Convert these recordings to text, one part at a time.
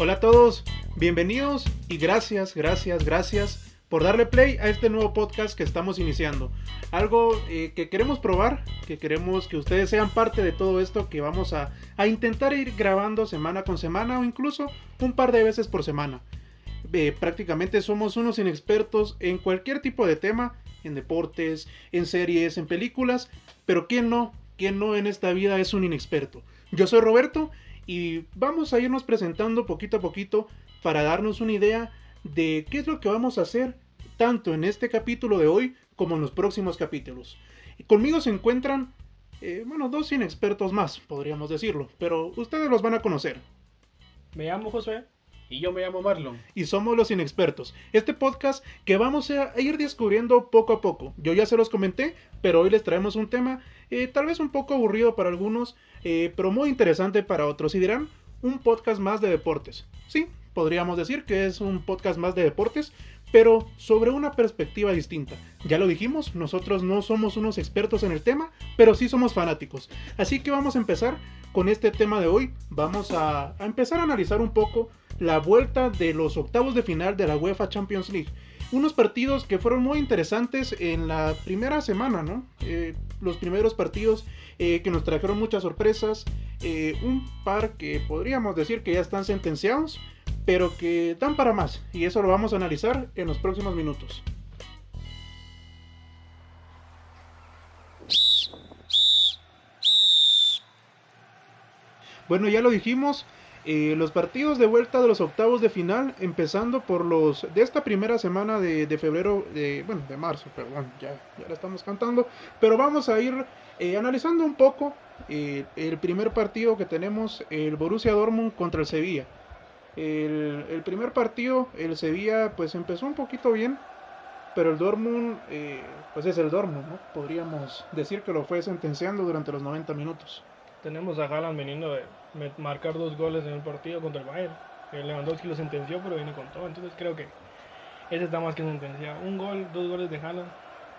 Hola a todos, bienvenidos y gracias, gracias, gracias por darle play a este nuevo podcast que estamos iniciando. Algo eh, que queremos probar, que queremos que ustedes sean parte de todo esto que vamos a, a intentar ir grabando semana con semana o incluso un par de veces por semana. Eh, prácticamente somos unos inexpertos en cualquier tipo de tema, en deportes, en series, en películas, pero ¿quién no? ¿Quién no en esta vida es un inexperto? Yo soy Roberto y vamos a irnos presentando poquito a poquito para darnos una idea de qué es lo que vamos a hacer tanto en este capítulo de hoy como en los próximos capítulos. Y conmigo se encuentran, eh, bueno, dos inexpertos más, podríamos decirlo, pero ustedes los van a conocer. Me llamo José. Y yo me llamo Marlon. Y somos los inexpertos. Este podcast que vamos a ir descubriendo poco a poco. Yo ya se los comenté, pero hoy les traemos un tema eh, tal vez un poco aburrido para algunos, eh, pero muy interesante para otros. Y dirán, un podcast más de deportes. Sí, podríamos decir que es un podcast más de deportes, pero sobre una perspectiva distinta. Ya lo dijimos, nosotros no somos unos expertos en el tema, pero sí somos fanáticos. Así que vamos a empezar con este tema de hoy. Vamos a, empezar a analizar un poco la vuelta de los octavos de final de la UEFA Champions League. Unos partidos que fueron muy interesantes en la primera semana, ¿no? Eh, los primeros partidos eh, que nos trajeron muchas sorpresas. Eh, un par que podríamos decir que ya están sentenciados, pero que dan para más. Y eso lo vamos a analizar en los próximos minutos. Bueno, ya lo dijimos, eh, los partidos de vuelta de los octavos de final, empezando por los de esta primera semana de, febrero, de, bueno, de marzo, perdón, ya, ya la estamos cantando, pero vamos a ir eh, analizando un poco eh, el primer partido que tenemos, el Borussia Dortmund contra el Sevilla. El, el, primer partido, el Sevilla, pues empezó un poquito bien, pero el Dortmund, eh, pues es el Dortmund, ¿no? Podríamos decir que lo fue sentenciando durante los 90 minutos. Tenemos a Haaland veniendo de marcar dos goles en el partido contra el Bayern. El Lewandowski lo sentenció, pero viene con todo. Entonces creo que ese está más que sentenciado. Un gol, dos goles de Haaland.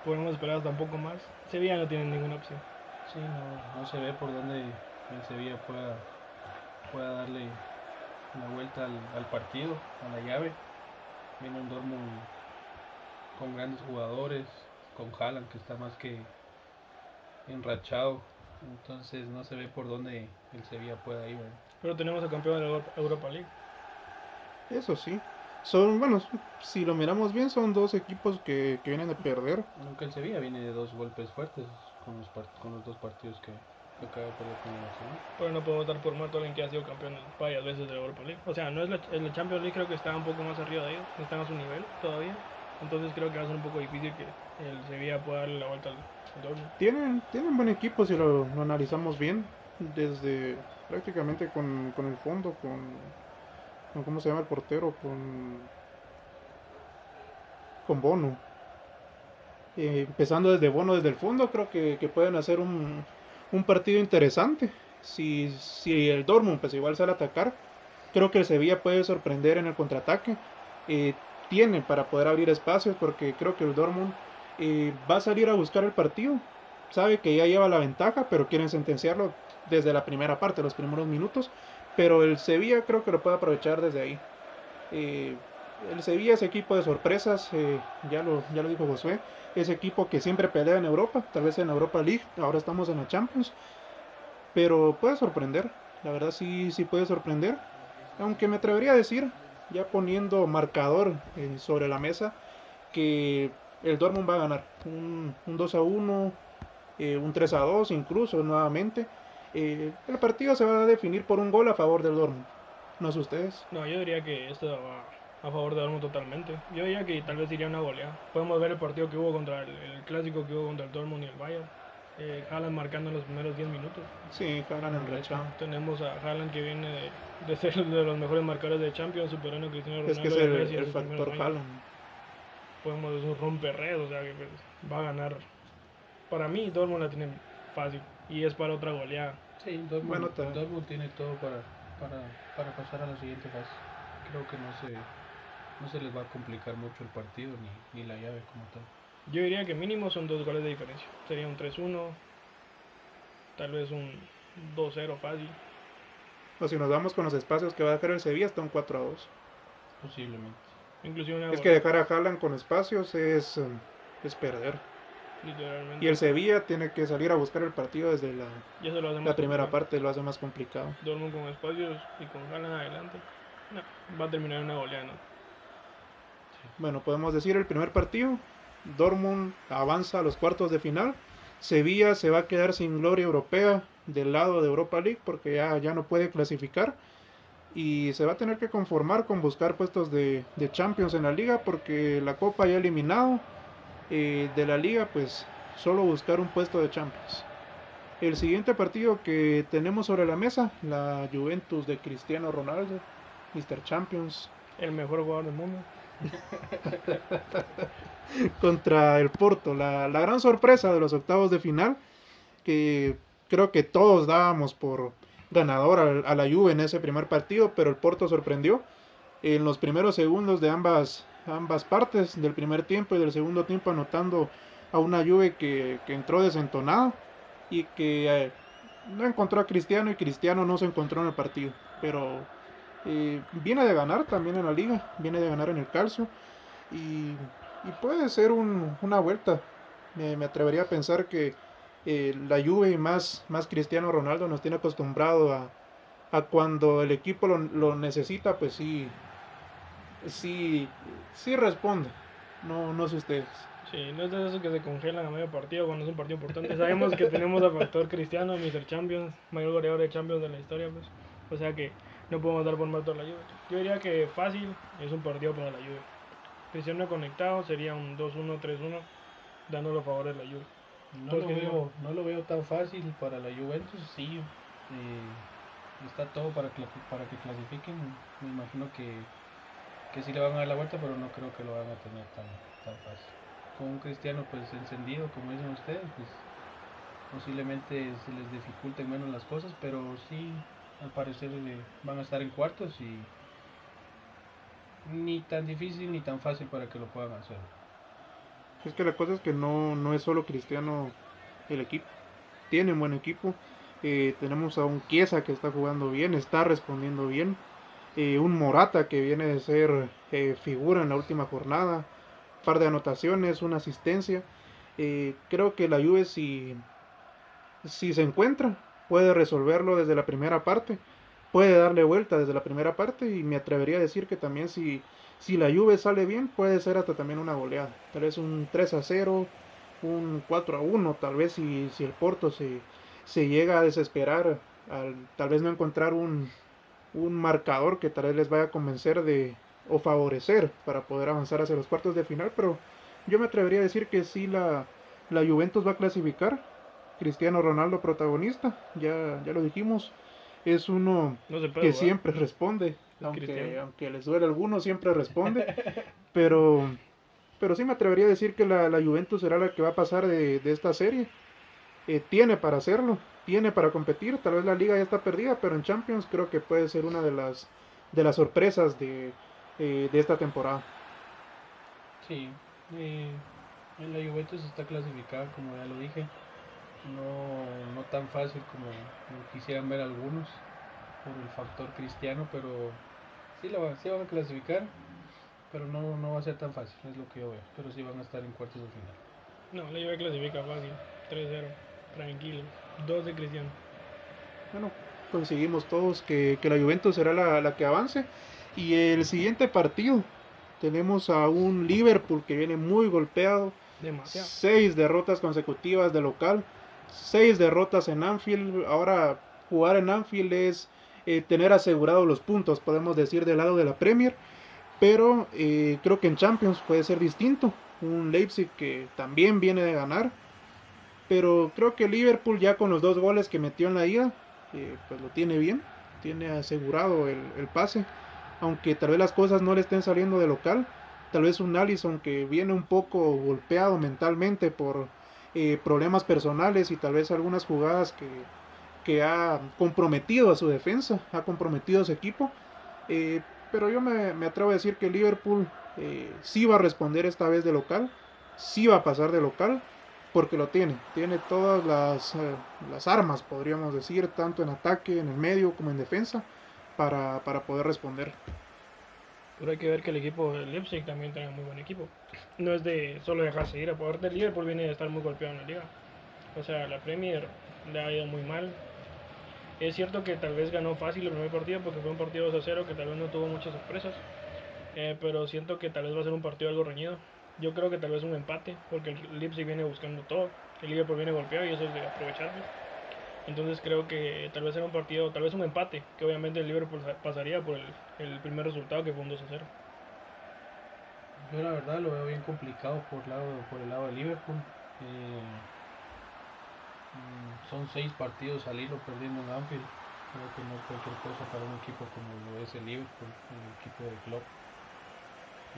Podemos esperar hasta un poco más. Sevilla no tiene ninguna opción. Sí, no, no se ve por dónde el Sevilla pueda, pueda darle una vuelta al, al, partido, a la llave. Viene un Dortmund con grandes jugadores, con Haaland que está más que enrachado entonces no se ve por dónde el Sevilla pueda ir. ¿verdad? Pero tenemos al campeón de la Europa League. Eso sí. Son, bueno, si lo miramos bien, son dos equipos que, que vienen de perder. Aunque el Sevilla viene de dos golpes fuertes con los, con los dos partidos que acaba el Barcelona. Pero no podemos dar por muerto a alguien que ha sido campeón varias veces de la Europa League. O sea, no es la, el Champions League creo que está un poco más arriba de ellos, están a su nivel todavía. Entonces creo que va a ser un poco difícil que el Sevilla pueda darle la vuelta al Dortmund. Tienen, tienen buen equipo si lo, lo analizamos bien, desde prácticamente con, con el fondo, con, con, ¿cómo se llama el portero? Con, con Bono. Eh, empezando desde Bono, desde el fondo, creo que, que pueden hacer un, un, partido interesante. Si, si el Dortmund pues igual sale a atacar, creo que el Sevilla puede sorprender en el contraataque. Eh, tiene para poder abrir espacios porque creo que el Dortmund eh, va a salir a buscar el partido. Sabe que ya lleva la ventaja, pero quieren sentenciarlo desde la primera parte, los primeros minutos. Pero el Sevilla creo que lo puede aprovechar desde ahí. Eh, el Sevilla es equipo de sorpresas, eh, ya, lo, ya lo dijo Josué. Es equipo que siempre pelea en Europa, tal vez en Europa League, ahora estamos en la Champions. Pero puede sorprender, la verdad sí, sí puede sorprender. Aunque me atrevería a decir, ya poniendo marcador eh, sobre la mesa, que el Dortmund va a ganar. Un, un 2 a 1, eh, un 3 a 2 incluso nuevamente. El partido se va a definir por un gol a favor del Dortmund. ¿No sé ustedes? No, yo diría que esto va a favor del Dortmund totalmente. Yo diría que tal vez iría una goleada. Podemos ver el partido que hubo contra el, el clásico que hubo contra el Dortmund y el Bayern. Eh, Haaland marcando en los primeros 10 minutos. Sí, Haaland enrachado. Tenemos a Haaland que viene de, de, ser de los mejores marcadores de Champions, superando a Cristiano Ronaldo. Es que es el, el factor Haaland. Podemos decir un romperred, o sea que pues, va a ganar. Para mí, Dortmund la tiene fácil y es para otra goleada. Sí, Dortmund, bueno, Dortmund tiene todo para, para, para pasar a la siguiente fase. Creo que no se, no se les va a complicar mucho el partido ni, ni la llave como tal. Yo diría que mínimo son dos goles de diferencia. Sería un 3-1, tal vez un 2-0 fácil. O si nos vamos con los espacios que va a dejar el Sevilla, está un 4 a 2. Posiblemente. Inclusive una Es que dejar a Haaland con espacios es, eh, es perder. literalmente. Y el Sevilla tiene que salir a buscar el partido desde la, la primera parte, lo hace más complicado. Dortmund con espacios y con Haaland adelante. No, va a terminar en una goleada, ¿no? Bueno, podemos decir el primer partido. Dortmund avanza a los cuartos de final. Sevilla se va a quedar sin gloria europea del lado de Europa League porque ya, ya no puede clasificar. Y se va a tener que conformar con buscar puestos de, Champions en la liga porque la Copa ya eliminado. eh, de la liga, pues solo buscar un puesto de Champions. El siguiente partido que tenemos sobre la mesa, la Juventus de Cristiano Ronaldo, Mr. Champions, El mejor jugador del mundo. contra el Porto. La, la gran sorpresa de los octavos de final, que creo que todos dábamos por ganador a, la Juve en ese primer partido, pero el Porto sorprendió en los primeros segundos de ambas, ambas partes, del primer tiempo y del segundo tiempo, anotando a una Juve que, que entró desentonada y que eh, no encontró a Cristiano y Cristiano no se encontró en el partido. Pero viene de ganar también en la liga, viene de ganar en el calcio y, puede ser un- una vuelta. Me, atrevería a pensar que eh, la Juve más, más Cristiano Ronaldo nos tiene acostumbrado a, a cuando el equipo lo, lo necesita, pues sí, sí, sí responde. No, no sé ustedes. Sí, no es de esos que se congelan a medio partido cuando es un partido importante. Sabemos que tenemos al factor Cristiano, Mr. Champions, mayor goleador de Champions de la historia, pues. O sea que no podemos dar por muerto a la Juve. Yo diría que fácil es un partido para la Juve. Cristiano conectado sería un 2-1, 3-1, dando los favores a la Juve. No lo, veo, no lo veo tan fácil para la Juventus, sí. eh, está todo para que, para que clasifiquen. Me imagino que, que sí le van a dar la vuelta, pero no creo que lo van a tener tan, tan fácil. Con un cristiano pues encendido, como dicen ustedes, pues posiblemente se les dificulten menos las cosas, pero sí, al parecer eh, van a estar en cuartos y ni tan difícil ni tan fácil para que lo puedan hacer. Es que la cosa es que no, no es solo Cristiano el equipo. Tiene un buen equipo. Eh, tenemos a un Chiesa que está jugando bien, está respondiendo bien. Eh, un Morata que viene de ser figura en la última jornada. Par de anotaciones, una asistencia. Creo que la Juve si, si se encuentra puede resolverlo desde la primera parte. Puede darle vuelta desde la primera parte y me atrevería a decir que también si si la Juve sale bien, puede ser hasta también una goleada. Tal vez un 3 a 0, un 4 a 1, tal vez si, si el Porto se, se llega a desesperar, al tal vez no encontrar un, un marcador que tal vez les vaya a convencer de o favorecer para poder avanzar hacia los cuartos de final, pero yo me atrevería a decir que sí la, la Juventus va a clasificar. Cristiano Ronaldo protagonista, ya, ya lo dijimos, es uno No se puede que siempre responde, aunque, les duele a algunos, siempre responde. pero, pero sí me atrevería a decir que la, la Juventus será la que va a pasar de, de esta serie. Eh, tiene para hacerlo, tiene para competir. Tal vez la liga ya está perdida, pero en Champions creo que puede ser una de las, de las sorpresas de, eh, de esta temporada. Sí, eh, la Juventus está clasificada, como ya lo dije. No, no tan fácil como, como quisieran ver algunos por el factor cristiano, pero sí, la, sí van a clasificar, pero no, no va a ser tan fácil, es lo que yo veo. Pero sí van a estar en cuartos de final. No, la Juve clasifica fácil. 3-0, tranquilo. 2 de Cristiano. Bueno, conseguimos todos que, que la Juventus será la, la que avance. Y el siguiente partido tenemos a un Liverpool que viene muy golpeado. Demasiado. Seis derrotas consecutivas de local. Seis derrotas en Anfield. Ahora jugar en Anfield es eh, tener asegurados los puntos, podemos decir, del lado de la Premier. Pero eh, creo que en Champions puede ser distinto. Un Leipzig que también viene de ganar. Pero creo que Liverpool ya con los dos goles que metió en la ida, eh, pues lo tiene bien. Tiene asegurado el, el pase. Aunque tal vez las cosas no le estén saliendo de local. Tal vez un Allison que viene un poco golpeado mentalmente por eh, problemas personales y tal vez algunas jugadas que, que ha comprometido a su defensa, ha comprometido a su equipo. Eh, pero yo me, me atrevo a decir que Liverpool eh, sí va a responder esta vez de local, sí va a pasar de local porque lo tiene, tiene todas las, las armas, podríamos decir, tanto en ataque, en el medio como en defensa, para, para poder responder. Pero hay que ver que el equipo de Leipzig también tiene un muy buen equipo. No es de solo dejarse ir. A poder del Liverpool viene de estar muy golpeado en la liga. O sea, la Premier le ha ido muy mal. Es cierto que tal vez ganó fácil el primer partido porque fue un partido 2 a 0 que tal vez no tuvo muchas sorpresas. Eh, pero siento que tal vez va a ser un partido algo reñido. Yo creo que tal vez un empate porque el Leipzig viene buscando todo. El Liverpool viene golpeado y eso es de aprovecharlo. Entonces creo que tal vez era un partido, tal vez un empate, que obviamente el Liverpool pasaría por el, primer resultado que fue un 2 a 0. Yo la verdad lo veo bien complicado por, lado, por el lado de Liverpool. Eh, mm, son seis partidos al hilo perdiendo en Anfield. Creo que no es cualquier cosa para un equipo como lo es el Liverpool, el equipo de club.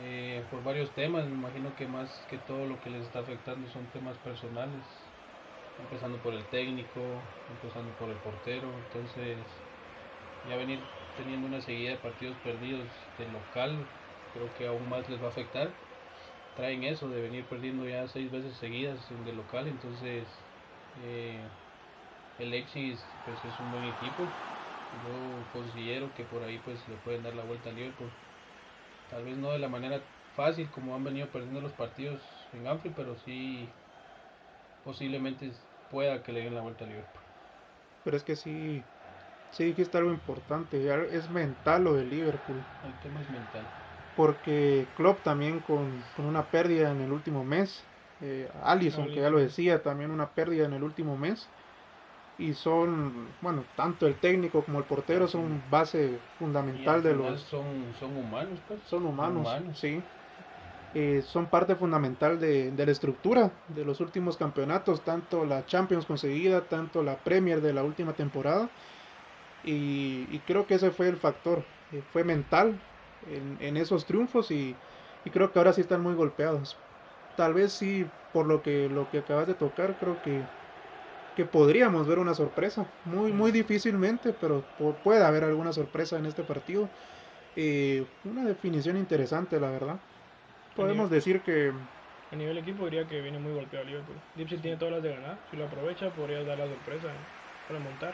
Eh, por varios temas, me imagino que más que todo lo que les está afectando son temas personales empezando por el técnico, empezando por el portero, entonces ya venir teniendo una seguida de partidos perdidos de local, creo que aún más les va a afectar. Traen eso de venir perdiendo ya seis veces seguidas de local, entonces eh, el Leipzig pues, es un buen equipo. Yo considero que por ahí pues le pueden dar la vuelta al Liverpool. Tal vez no de la manera fácil como han venido perdiendo los partidos en Anfield, pero sí posiblemente pueda que le den la vuelta a Liverpool. Pero es que sí, sí dijiste algo importante, es mental lo de Liverpool. El tema es mental. Porque Klopp también con, una pérdida en el último mes, eh, Allison, que ya lo decía, también una pérdida en el último mes. Y son, bueno, tanto el técnico como el portero son base fundamental de los... Son, son humanos, pues. Son humanos, sí. Eh, son parte fundamental de, la estructura de los últimos campeonatos, tanto la Champions conseguida, tanto la Premier de la última temporada. Y, creo que ese fue el factor, eh, fue mental en, esos triunfos y, creo que ahora sí están muy golpeados. Tal vez sí, por lo que, lo que acabas de tocar, creo que, que podríamos ver una sorpresa, muy, muy difícilmente, pero puede haber alguna sorpresa en este partido. Eh, una definición interesante, la verdad podemos decir que... A nivel equipo diría que viene muy golpeado Liverpool. Liverpool tiene todas las de ganar. Si lo aprovecha, podría dar la sorpresa para montar.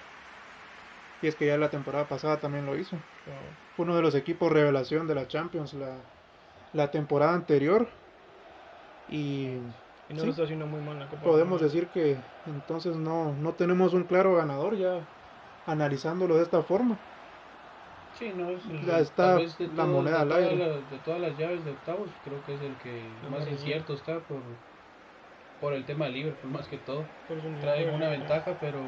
Y es que ya la temporada pasada también lo hizo. Fue uno de los equipos revelación de la Champions la, la temporada anterior. Y, y no lo está haciendo muy mal la Copa. Podemos decir que entonces no, no tenemos un claro ganador ya analizándolo de esta forma. Sí, no es ya está la moneda al aire. de todas las llaves de octavos, creo que es el que más incierto está por, por el tema de Liverpool, más que todo. Traen una ventaja, pero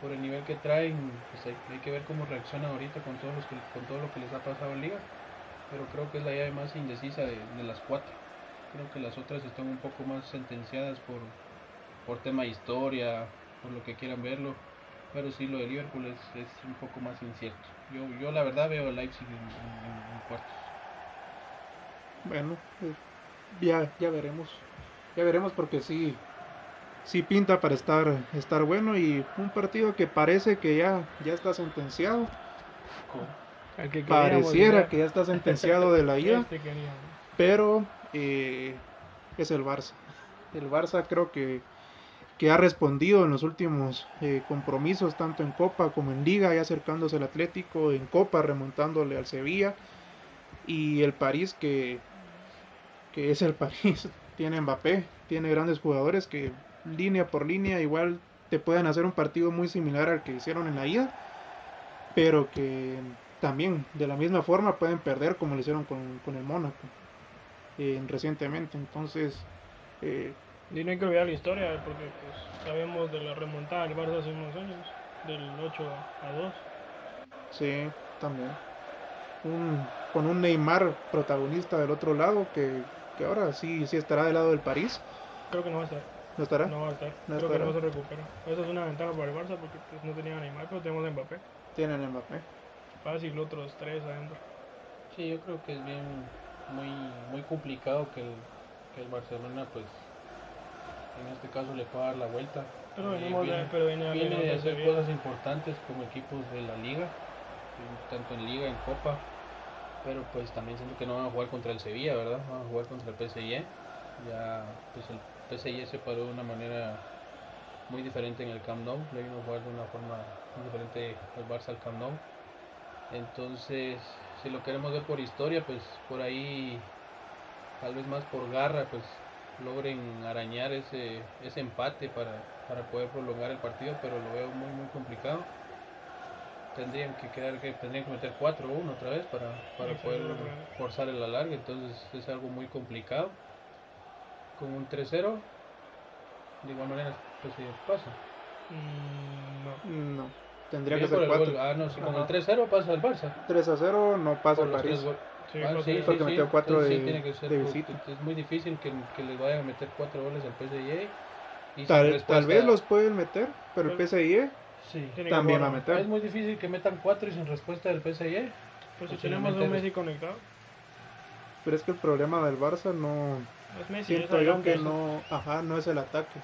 por el nivel que traen, pues hay, que ver cómo reaccionan ahorita con, todos los que, con todo lo que les ha pasado en Liga. Pero creo que es la llave más indecisa de, de las cuatro. Creo que las otras están un poco más sentenciadas por, por tema de historia, por lo que quieran verlo pero sí, lo de Liverpool es, es un poco más incierto. Yo, yo la verdad veo a Leipzig en, cuartos. Bueno, pues, ya, ya veremos. Ya veremos porque sí, sí pinta para estar, estar bueno y un partido que parece que ya, ya está sentenciado. Que Pareciera que ya está sentenciado de la ida. Este pero eh, es el Barça. El Barça creo que que ha respondido en los últimos eh, compromisos, tanto en Copa como en Liga, y acercándose al Atlético, en Copa remontándole al Sevilla, y el París que, que es el París, tiene Mbappé, tiene grandes jugadores que línea por línea igual te pueden hacer un partido muy similar al que hicieron en la ida, pero que también de la misma forma pueden perder como lo hicieron con, el Mónaco eh, recientemente. Entonces, eh, y no hay que olvidar la historia, porque pues, sabemos de la remontada del Barça hace unos años, del 8 a 2. Sí, también. Un, con un Neymar protagonista del otro lado, que, que, ahora sí, sí estará del lado del París. Creo que no va a estar. ¿No estará? No va a estar. Creo que no se recupera. Esa es una ventaja para el Barça porque pues, no tenía Neymar, pero tenemos a Mbappé. Tienen a Mbappé. Fácil, otros tres adentro. Sí, yo creo que es bien muy, muy complicado que el, que el Barcelona pues en este caso le puede dar la vuelta. Pero, viene, viene, a hacer cosas importantes como equipos de la liga, tanto en liga, en copa, pero pues también siento que no van a jugar contra el Sevilla, ¿verdad? Van a jugar contra el PSG. Ya pues PSG se paró de una manera muy diferente en el Camp Nou, le vino a jugar de una forma muy diferente el Barça al Camp Nou. Entonces, si lo queremos ver por historia, pues por ahí, tal vez más por garra, pues logren arañar ese, ese empate para, para poder prolongar el partido, pero lo veo muy muy complicado. Tendrían que quedar que tendrían que meter 4-1 otra vez para, para Sí, poder forzar el alargue, entonces es algo muy complicado. Con un 3-0, de igual manera, pues pasa. Mm, no. No, tendría que ser el 4. gol. Ah, no, si con el 3-0 pasa el Barça. 3 a 0 no pasa Por el París. Sí, Ah, sí, que- sí, porque sí. metió cuatro Entonces sí de- tiene que ser de visita. Es muy difícil que, que les vayan a meter cuatro goles al PSG. Y Tal, tal vez los pueden meter, pero el PSG también va a meter. Es muy difícil que metan cuatro y sin respuesta del PSG. Pues si tenemos un Messi conectado, Pero es que el problema del Barça no. es Messi. es Siento yo que no. Ajá, no es el ataque,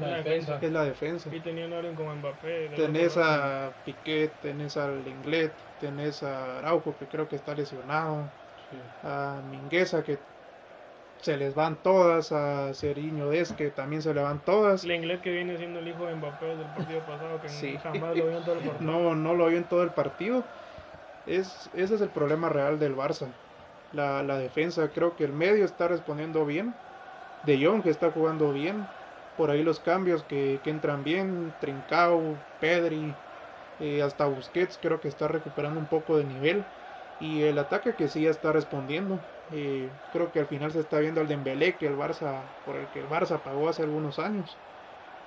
La La defensa. es la defensa. Y teniendo a alguien como Mbappé. Tenés a Piquet, tenés al Inglés, tenés a Araujo que creo que está lesionado, Sí. a Mingueza que se les van todas, a Ceriño Des que también se le van todas. El inglés que viene siendo el hijo de Mbappé del partido pasado, que Sí. jamás lo vio en todo el partido. No, no lo vi en todo el partido. Es, ese es el problema real del Barça. La, la defensa, creo que el medio está respondiendo bien. De Jong que está jugando bien. Por ahí los cambios que, que entran bien. Trincao, Pedri, eh, hasta Busquets creo que está recuperando un poco de nivel. Y el ataque que sí ya está respondiendo. Eh, creo que al final se está viendo el Dembélé que el Barça, por el que el Barça pagó hace algunos años.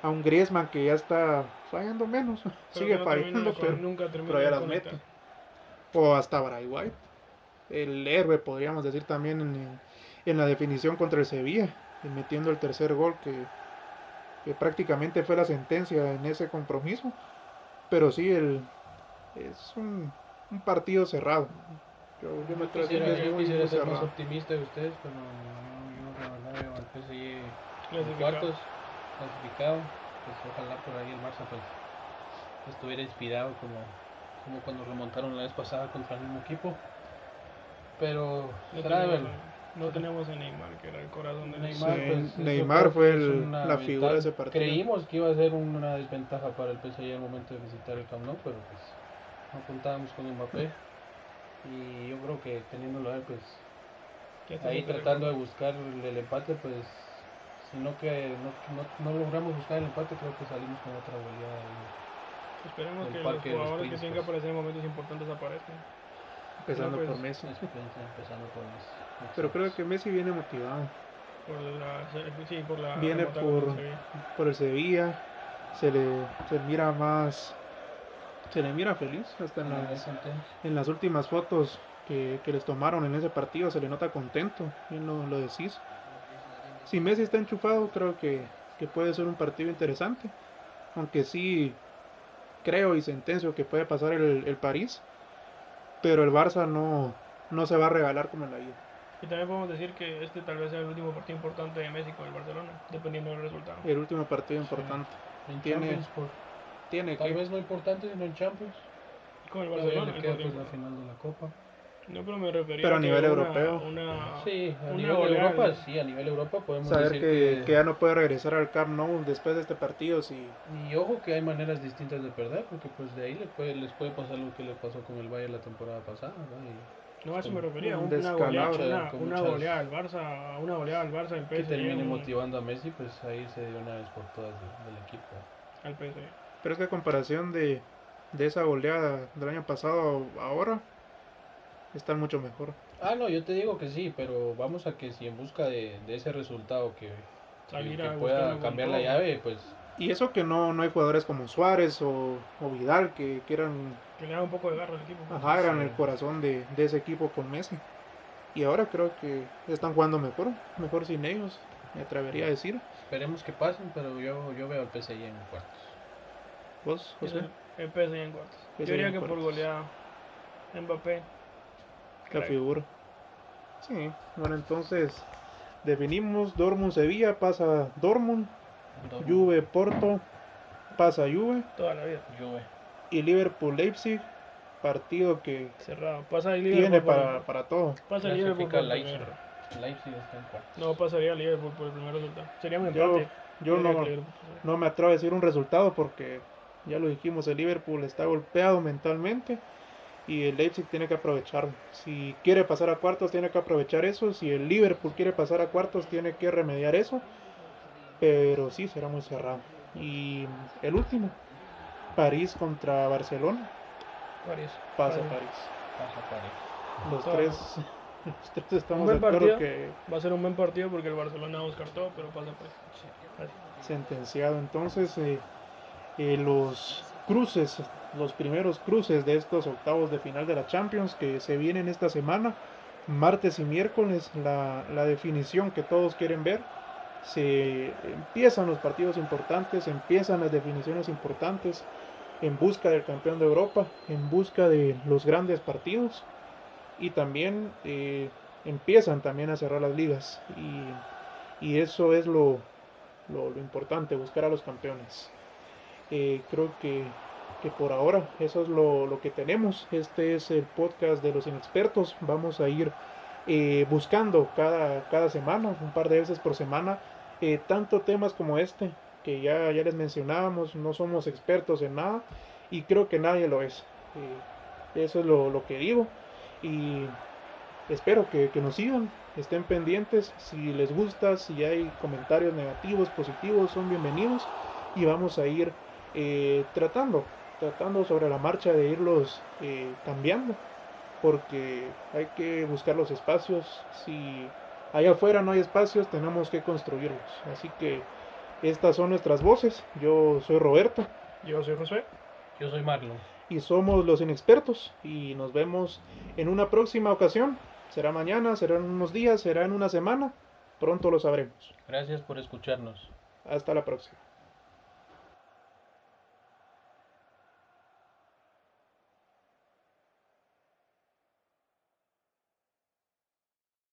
A un Griezmann que ya está fallando menos. Pero Sigue no fallando, con- pero, nunca pero ya las mete. O hasta Bray White. El héroe, podríamos decir también en, en la definición contra el Sevilla. Y metiendo el tercer gol que, que prácticamente fue la sentencia en ese compromiso. Pero sí, el, es un, un partido cerrado. Yo, yo me Quisiera, yo muy, quisiera muy ser más optimista de ustedes, pero no, yo no, no veo al PSG en Clasificado. cuartos clasificado. Pues ojalá por ahí el Barça pues estuviera inspirado como, como cuando remontaron la vez pasada contra el mismo equipo. Pero No será de verlo. No tenemos a Neymar, que era el corazón de Neymar, Sí, pues, Neymar creo fue el- la figura de ese partido. Creímos que iba a ser una desventaja para el PSG al momento de visitar el Camp Nou, pero pues no contábamos con Mbappé. Y yo creo que teniéndolo a él, pues ahí tratando de buscar el, el empate, pues si no que no, no, no logramos buscar el empate, creo que salimos con otra goleada. ahí. Esperemos que los jugadores que tienen que Príncipes. aparecer en momentos importantes aparezcan. Empezando Pero, por pues, Messi. Empezando por Messi. Pero creo que Messi viene motivado. Por la, sí, por la Viene por- por el Sevilla se le, se mira más se le mira feliz hasta en intenso. en las últimas fotos que, que les tomaron en ese partido se le nota contento bien lo, lo decís si Messi está enchufado creo que, que puede ser un partido interesante aunque sí creo y sentencio que puede pasar el, el París pero el Barça no, no se va a regalar como en la vida Y también podemos decir que este tal vez sea el último partido importante de Messi con el Barcelona, dependiendo del resultado. el último partido importante En Tiene- Champions, por- tiene tal que vez no importante, sino en Champions. Con el Barcelona. le el queda pues, la final de la Copa. No, pero me refería Pero a que nivel una- europeo. Una, Sí, a una nivel goleada. Europa, sí, a nivel Europa podemos saber decir que, que ya no puede regresar al Camp Nou después de este partido si Y ojo que hay maneras distintas de perder, porque pues de ahí le puede, les puede pasar lo que le pasó con el Bayern la temporada pasada, ¿no? Y No, a eso me refería. Un un- Una goleada, descalabro, una, una goleada al Barça, una goleada al Barça, que PSG. termine un- motivando a Messi, pues ahí se dio una vez por todas de- del equipo. Al PSG. Pero es que a comparación de, de esa goleada del año pasado ahora, están mucho mejor. Ah, no, yo te digo que sí, pero vamos a que si en busca de, de ese resultado que, que- Salir que a pueda cambiar la llave, pues Y eso que no, no hay jugadores como Suárez o, o Vidal, que, que eran, Que le da un poco de garra al equipo. ajá, eran Sí. el corazón de, de ese equipo con Messi. Y ahora creo que están jugando mejor, mejor sin ellos, me atrevería a decir. esperemos que pasen, pero yo, yo veo al PSG en cuartos. ¿Vos, José? El PSG en cuartos. Yo PSG diría en que por cuartos. goleada Mbappé. La figura. Sí, bueno, entonces definimos Dortmund Sevilla, pasa Dortmund, Juve Porto, pasa Juve Toda la vida. Juve. y Liverpool Leipzig, partido que Cerrado. Pasa el tiene Liverpool. para, para todo. Pasa el Liverpool. Clasifica por Leipzig. primero. Leipzig está en cuartos. No pasaría Liverpool por el primer resultado. Sería un Yo, empate. yo Diría no, no me atrevo a decir un resultado porque ya lo dijimos, el Liverpool está golpeado mentalmente y el Leipzig tiene que aprovecharlo. Si quiere pasar a cuartos, tiene que aprovechar eso. Si el Liverpool quiere pasar a cuartos, tiene que remediar eso. Pero sí, será muy cerrado. Y el último, París contra Barcelona. París. Pasa París. París. Pasa París. Los Todo. tres, los tres estamos buen de acuerdo partido. que Va a ser un buen partido porque el Barcelona va a buscar todo, pero pasa París. Sentenciado. Entonces, eh, eh, los cruces, los primeros cruces de estos octavos de final de la Champions que se vienen esta semana, martes y miércoles, la, la definición que todos quieren ver. Se empiezan los partidos importantes, empiezan las definiciones importantes en busca del campeón de Europa, en busca de los grandes partidos y también eh, empiezan también a cerrar las ligas y, y eso es lo, lo, lo importante, buscar a los campeones. Eh, creo que, que por ahora eso es lo, lo que tenemos. Este es el podcast de los inexpertos. Vamos a ir eh, buscando cada, cada semana, un par de veces por semana, eh, tanto temas como este, que ya, ya les mencionábamos, no somos expertos en nada y creo que nadie lo es. Eh, eso es lo, lo que digo y espero que, que nos sigan, estén pendientes, si les gusta, si hay comentarios negativos, positivos, son bienvenidos y vamos a ir tratando, tratando sobre la marcha de irlos eh, cambiando, porque hay que buscar los espacios, si allá afuera no hay espacios, tenemos que construirlos, así que estas son nuestras voces, yo soy Roberto Yo soy Josué. Yo soy Marlon. y somos los inexpertos y nos vemos en una próxima ocasión. Será mañana, será en unos días, será en una semana. Pronto lo sabremos. Gracias por escucharnos. Hasta la próxima.